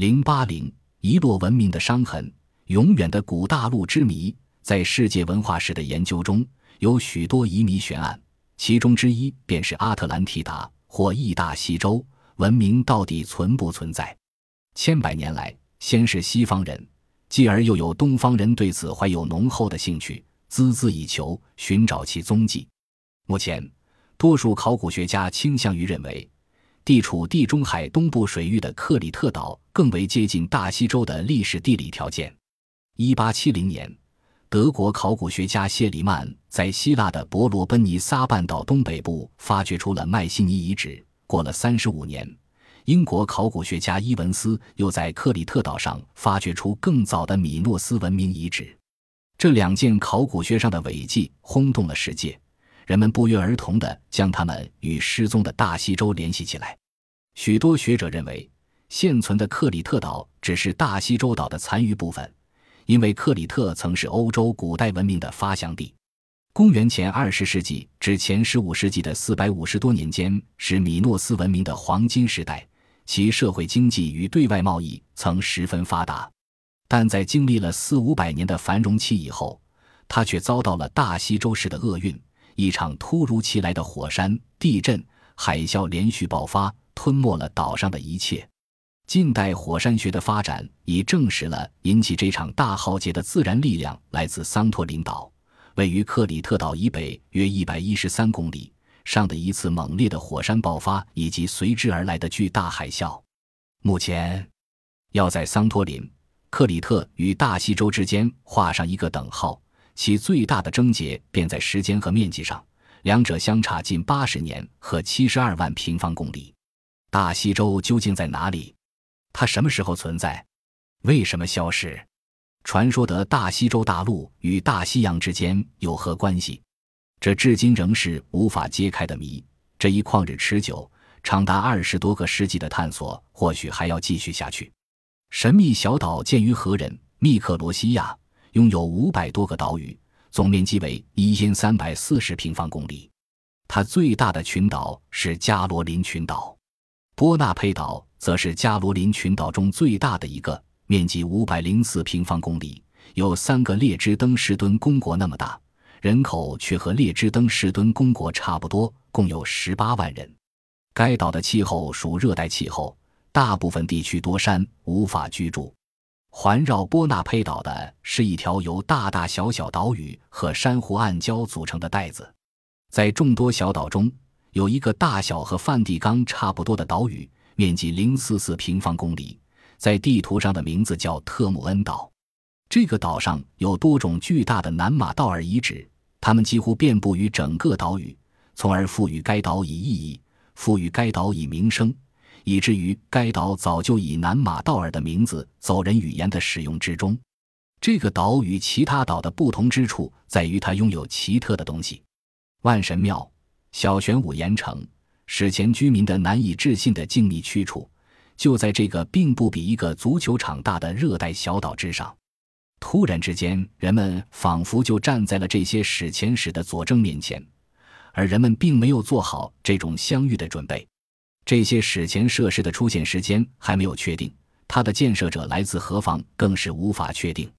零八零遗落文明的伤痕，永远的古大陆之谜，在世界文化史的研究中有许多疑谜悬案，其中之一便是阿特兰蒂达或意大西洲文明到底存不存在？千百年来，先是西方人，继而又有东方人对此怀有浓厚的兴趣，孜孜以求，寻找其踪迹。目前，多数考古学家倾向于认为。地处地中海东部水域的克里特岛更为接近大西洲的历史地理条件。一八七零年，德国考古学家谢里曼在希腊的伯罗奔尼撒半岛东北部发掘出了迈锡尼遗址。过了三十五年，英国考古学家伊文斯又在克里特岛上发掘出更早的米诺斯文明遗址。这两件考古学上的伟绩轰动了世界。人们不约而同地将它们与失踪的大西洲联系起来。许多学者认为，现存的克里特岛只是大西洲岛的残余部分，因为克里特曾是欧洲古代文明的发祥地。公元前二十世纪至前十五世纪的四百五十多年间是米诺斯文明的黄金时代，其社会经济与对外贸易曾十分发达。但在经历了四五百年的繁荣期以后，它却遭到了大西洲式的厄运。一场突如其来的火山、地震、海啸连续爆发，吞没了岛上的一切。近代火山学的发展已证实了引起这场大浩劫的自然力量来自桑托林岛，位于克里特岛以北约一百一十三公里上的一次猛烈的火山爆发，以及随之而来的巨大海啸。目前，要在桑托林、克里特与大西洲之间画上一个等号。其最大的症结便在时间和面积上，两者相差近八十年和七十二万平方公里。大西洲究竟在哪里？它什么时候存在？为什么消失？传说的大西洲大陆与大西洋之间有何关系？这至今仍是无法揭开的谜。这一旷日持久、长达二十多个世纪的探索，或许还要继续下去。神秘小岛建于何人？密克罗西亚。拥有五百多个岛屿，总面积为一千三百四十平方公里。它最大的群岛是加罗林群岛，波纳佩岛则是加罗林群岛中最大的一个，面积五百零四平方公里，有三个列支登士敦公国那么大，人口却和列支登士敦公国差不多，共有十八万人。该岛的气候属热带气候，大部分地区多山，无法居住。环绕波纳佩岛的是一条由大大小小岛屿和珊瑚暗礁组成的带子，在众多小岛中，有一个大小和梵蒂冈差不多的岛屿，面积零四四平方公里，在地图上的名字叫特姆恩岛。这个岛上有多种巨大的南马道尔遗址，它们几乎遍布于整个岛屿，从而赋予该岛以意义，赋予该岛以名声。以至于该岛早就以南马道尔的名字走人语言的使用之中。这个岛与其他岛的不同之处在于它拥有奇特的东西：万神庙、小玄武岩城、史前居民的难以置信的静谧去处，就在这个并不比一个足球场大的热带小岛之上。突然之间，人们仿佛就站在了这些史前史的佐证面前，而人们并没有做好这种相遇的准备。这些史前设施的出现时间还没有确定，它的建设者来自何方更是无法确定。